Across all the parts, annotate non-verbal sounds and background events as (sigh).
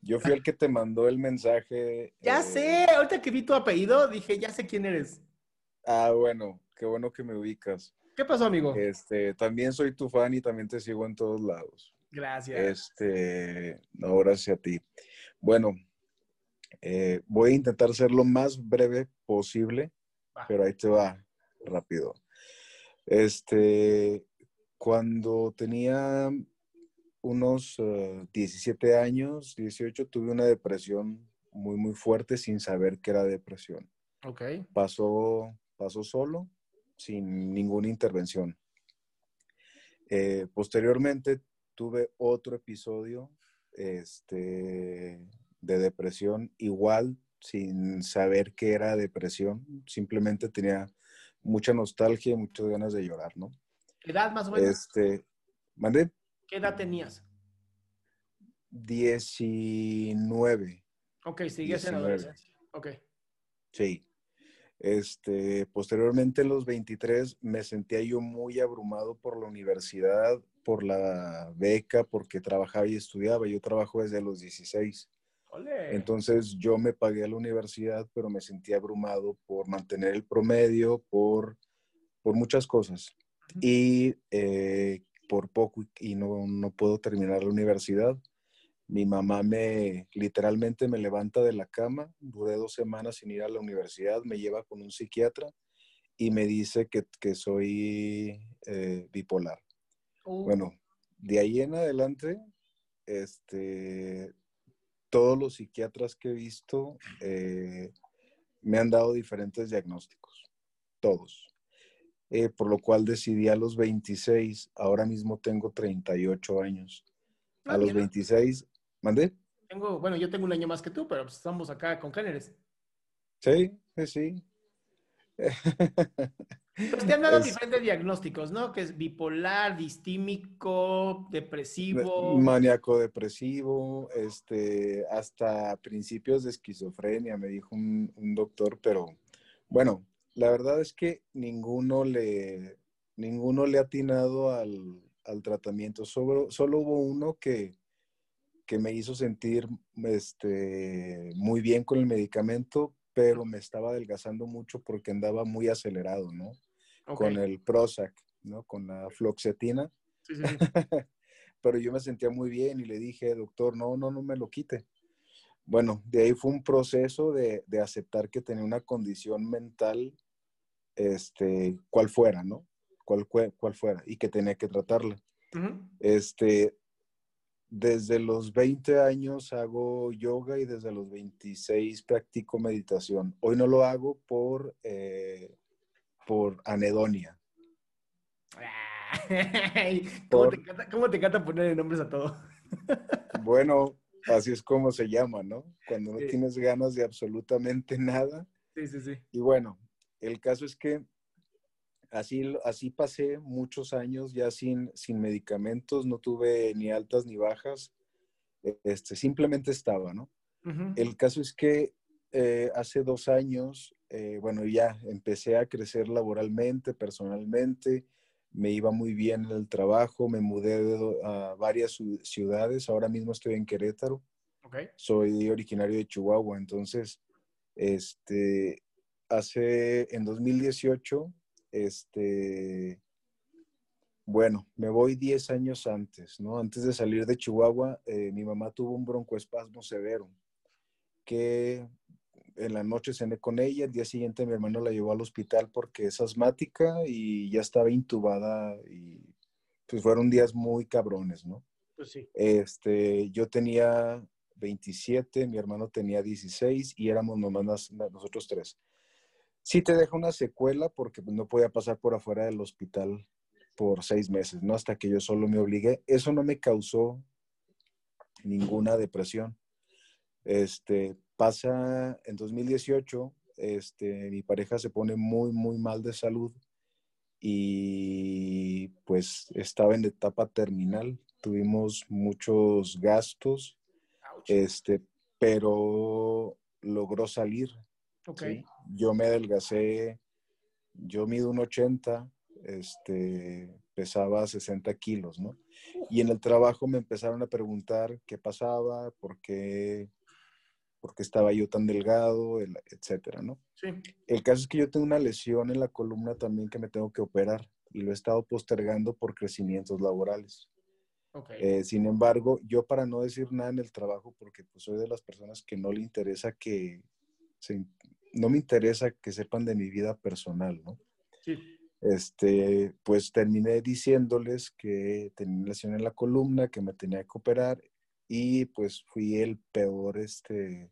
Yo fui el que te mandó el mensaje. Ya eh, sé, ahorita que vi tu apellido, dije, ya sé quién eres. Ah, bueno, qué bueno que me ubicas. ¿Qué pasó, amigo? Este, también soy tu fan y también te sigo en todos lados. Gracias. Este, no, gracias a ti. Bueno, eh, voy a intentar ser lo más breve posible, Va. pero ahí te va rápido. Este, cuando tenía unos eh, 17 años, 18, tuve una depresión muy, muy fuerte sin saber que era depresión. Ok. Pasó, pasó solo, sin ninguna intervención. Eh, posteriormente tuve otro episodio este, de depresión, igual sin saber que era depresión, simplemente tenía mucha nostalgia y muchas ganas de llorar, ¿no? ¿Qué edad más o menos? Este, mandé ¿Qué edad tenías? 19, Ok, seguías en 19. adolescencia. Ok. sí. Este, posteriormente, en los 23, me sentía yo muy abrumado por la universidad, por la beca, porque trabajaba y estudiaba. Yo trabajo desde los 16. Ole. Entonces yo me pagué a la universidad, pero me sentía abrumado por mantener el promedio, por, por muchas cosas. Y eh, por poco, y no, no puedo terminar la universidad. Mi mamá me, literalmente me levanta de la cama, duré dos semanas sin ir a la universidad, me lleva con un psiquiatra y me dice que, que soy eh, bipolar. Uh, Bueno, de ahí en adelante, este, todos los psiquiatras que he visto eh, me han dado diferentes diagnósticos, todos. Eh, por lo cual decidí a los 26, ahora mismo tengo 38 años. Ah, A los mira. 26, ¿mandé? tengo, bueno, yo tengo un año más que tú, pero pues estamos acá con géneros. Sí, sí, sí. (laughs) Pues te han dado Es- diferentes diagnósticos, ¿no? Que es bipolar, distímico, depresivo. Maníaco depresivo, este, hasta principios de esquizofrenia, me dijo un, un doctor, pero bueno, la verdad es que ninguno le, ninguno le ha atinado al, al tratamiento. Solo, solo hubo uno que, que me hizo sentir este, muy bien con el medicamento, pero me estaba adelgazando mucho porque andaba muy acelerado, ¿no? Ok. Con el Prozac, ¿no? Con la fluoxetina Sí, sí, sí. (laughs) pero yo me sentía muy bien y le dije, doctor, no, no, no me lo quite. Bueno, de ahí fue un proceso de, de aceptar que tenía una condición mental, este, cual fuera, ¿no? Cual, cual fuera, y que tenía que tratarla. Este, desde los 20 años hago yoga y desde los 26 practico meditación. Hoy no lo hago por, eh, por anedonia. Ay, ¿Cómo, Por- te encanta, cómo te encanta ponerle nombres a todo? (laughs) Bueno, así es como se llama, ¿no? Cuando no tienes ganas de absolutamente nada. Sí, sí, sí. Y bueno, el caso es que así, así pasé muchos años ya sin, sin medicamentos, no tuve ni altas ni bajas, este, simplemente estaba, ¿no? El caso es que eh, hace dos años, eh, bueno, ya empecé a crecer laboralmente, personalmente, me iba muy bien en el trabajo, me mudé a varias ciudades, ahora mismo estoy en Querétaro, soy originario de Chihuahua, entonces, este, hace, en 2018, este, bueno, me voy 10 años antes, ¿no? Antes de salir de Chihuahua, eh, mi mamá tuvo un broncoespasmo severo, que en la noche cené con ella, el día siguiente mi hermano la llevó al hospital porque es asmática y ya estaba intubada y pues fueron días muy cabrones, ¿no? Pues sí. Este, yo tenía 27, mi hermano tenía 16 y éramos nomás nosotros tres. Sí te deja una secuela porque no podía pasar por afuera del hospital por seis meses, ¿no? Hasta que yo solo me obligué. Eso no me causó ninguna depresión. Este, pasa en 2018, este, mi pareja se pone muy, muy mal de salud y pues estaba en etapa terminal. Tuvimos muchos gastos, este, pero logró salir. Okay. Yo me adelgacé, yo mido un 80, este, pesaba 60 kilos, ¿no? Y en el trabajo me empezaron a preguntar qué pasaba, por qué porque estaba yo tan delgado, etcétera, ¿no? Sí. El caso es que yo tengo una lesión en la columna también que me tengo que operar y lo he estado postergando por crecimientos laborales. Okay. Eh, sin embargo, yo para no decir nada en el trabajo, porque pues soy de las personas que no le interesa que, no me interesa que sepan de mi vida personal, ¿no? Sí. Este, pues terminé diciéndoles que tenía una lesión en la columna, que me tenía que operar y pues fui el peor, este,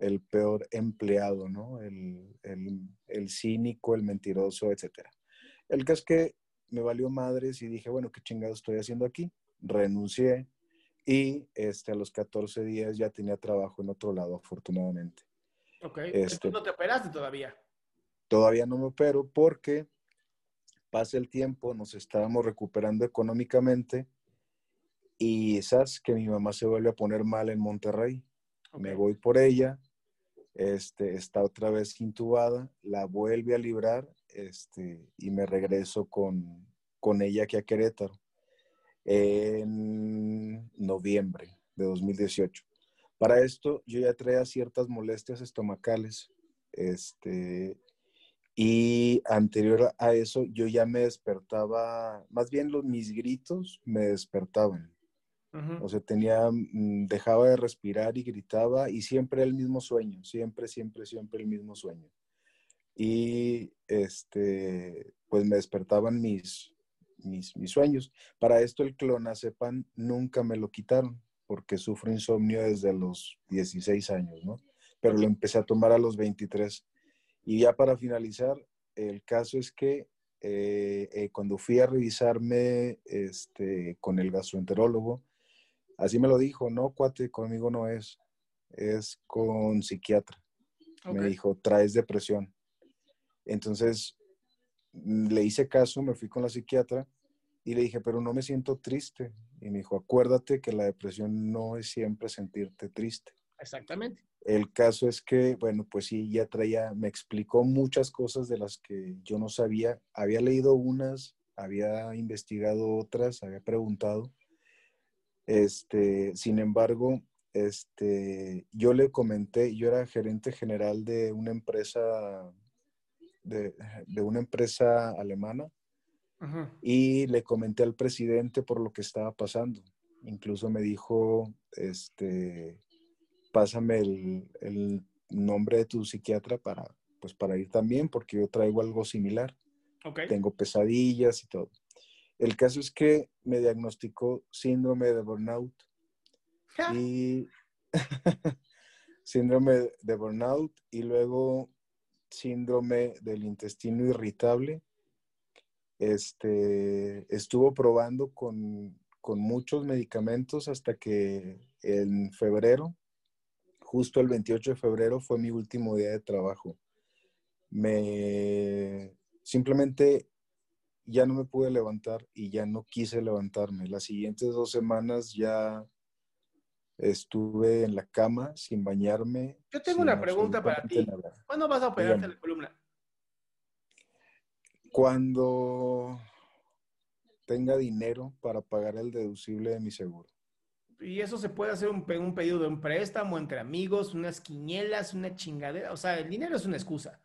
el peor empleado, ¿no? El, el, cínico, el mentiroso, etc. El caso es que me valió madres y dije, bueno, ¿qué chingado estoy haciendo aquí? Renuncié y este, a los 14 días ya tenía trabajo en otro lado, afortunadamente. Ok, este, no te operaste todavía. Todavía no me opero porque pasa el tiempo, nos estábamos recuperando económicamente y esas que mi mamá se vuelve a poner mal en Monterrey. Me voy por ella, este, está otra vez intubada, la vuelve a librar este, y me regreso con, con ella aquí a Querétaro en noviembre de 2018. Para esto yo ya traía ciertas molestias estomacales este, y anterior a eso yo ya me despertaba, más bien los, mis gritos me despertaban. O sea, tenía, mm, dejaba de respirar y gritaba y siempre el mismo sueño, siempre, siempre, siempre el mismo sueño. Y este, pues me despertaban mis, mis, mis sueños. Para esto el clonazepam nunca me lo quitaron porque sufro insomnio desde los 16 años, ¿no? Pero lo empecé a tomar a los 23. Y ya para finalizar, el caso es que eh, eh, cuando fui a revisarme este, con el gastroenterólogo, Así me lo dijo, no, cuate, conmigo no es, es con psiquiatra. Me dijo, traes depresión. Entonces, le hice caso, me fui con la psiquiatra y le dije, pero no me siento triste. Y me dijo, acuérdate que la depresión no es siempre sentirte triste. Exactamente. El caso es que, bueno, pues sí, ya traía, me explicó muchas cosas de las que yo no sabía. Había leído unas, había investigado otras, había preguntado, este, sin embargo, este, yo le comenté, yo era gerente general de una empresa, de, una empresa alemana, y le comenté al presidente por lo que estaba pasando. Incluso me dijo, este, pásame el, nombre de tu psiquiatra para, pues para ir también, porque yo traigo algo similar. Tengo pesadillas y todo. El caso es que me diagnosticó síndrome de burnout y (laughs) síndrome de burnout y luego síndrome del intestino irritable. Este, estuvo probando con, muchos medicamentos hasta que en febrero, justo el 28 de febrero fue mi último día de trabajo. Me simplemente ya no me pude levantar y ya no quise levantarme. Las siguientes dos semanas ya estuve en la cama sin bañarme. Yo tengo una pregunta para ti. ¿Cuándo vas a operarte la columna? Cuando tenga dinero para pagar el deducible de mi seguro. Y eso se puede hacer un, un pedido de un préstamo entre amigos, unas quinielas, una chingadera. O sea, el dinero es una excusa.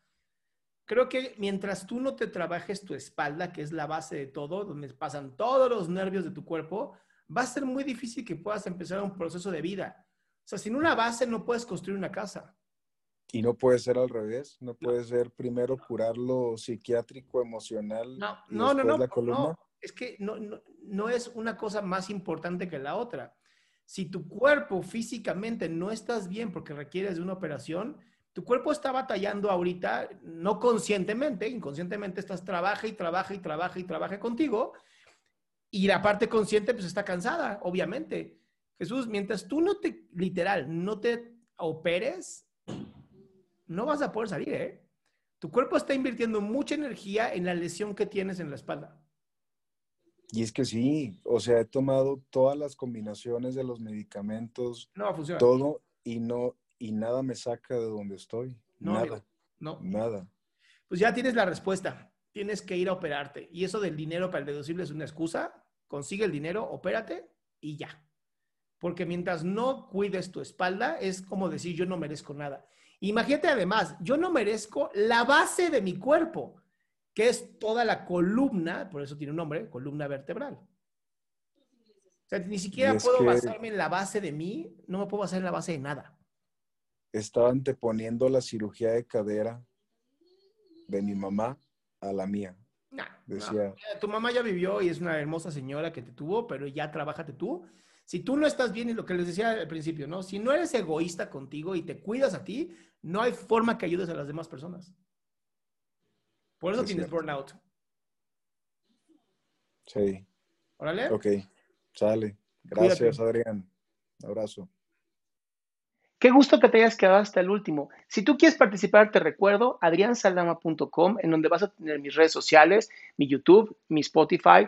Creo que mientras tú no te trabajes tu espalda, que es la base de todo, donde pasan todos los nervios de tu cuerpo, va a ser muy difícil que puedas empezar un proceso de vida. O sea, sin una base no puedes construir una casa. Y no puede ser al revés, no puede ser primero curar lo psiquiátrico, emocional. No, no, no, no, es que no, no, es una cosa más importante que la otra. Si tu cuerpo físicamente no estás bien porque requieres de una operación, tu cuerpo está batallando ahorita, no conscientemente, inconscientemente estás trabaja y trabaja y trabaja y trabaja contigo, y la parte consciente pues está cansada, obviamente. Jesús, mientras tú no te, literal, no te operes, no vas a poder salir, ¿eh? Tu cuerpo está invirtiendo mucha energía en la lesión que tienes en la espalda. Y es que sí, o sea, he tomado todas las combinaciones de los medicamentos, no funciona. todo, y no, y nada me saca de donde estoy. No, nada. no. Nada. Pues ya tienes la respuesta. Tienes que ir a operarte. Y eso del dinero para el deducible es una excusa. Consigue el dinero, opérate y ya. Porque mientras no cuides tu espalda, es como decir yo no merezco nada. Imagínate además, yo no merezco la base de mi cuerpo, que es toda la columna, por eso tiene un nombre, columna vertebral. O sea, ni siquiera puedo basarme en la base de mí, no me puedo basar en la base de nada. Estaba anteponiendo la cirugía de cadera de mi mamá a la mía. Decía, Tu mamá ya vivió y es una hermosa señora que te tuvo, pero ya trabájate tú. Si tú no estás bien, y lo que les decía al principio, ¿no? Si no eres egoísta contigo y te cuidas a ti, no hay forma que ayudes a las demás personas. Por eso tienes burnout. Sí. Órale. Ok, sale. Gracias, Adrián. Un abrazo. Qué gusto que te hayas quedado hasta el último. Si tú quieres participar, te recuerdo adriansaldama.com, en donde vas a tener mis redes sociales, mi YouTube, mi Spotify,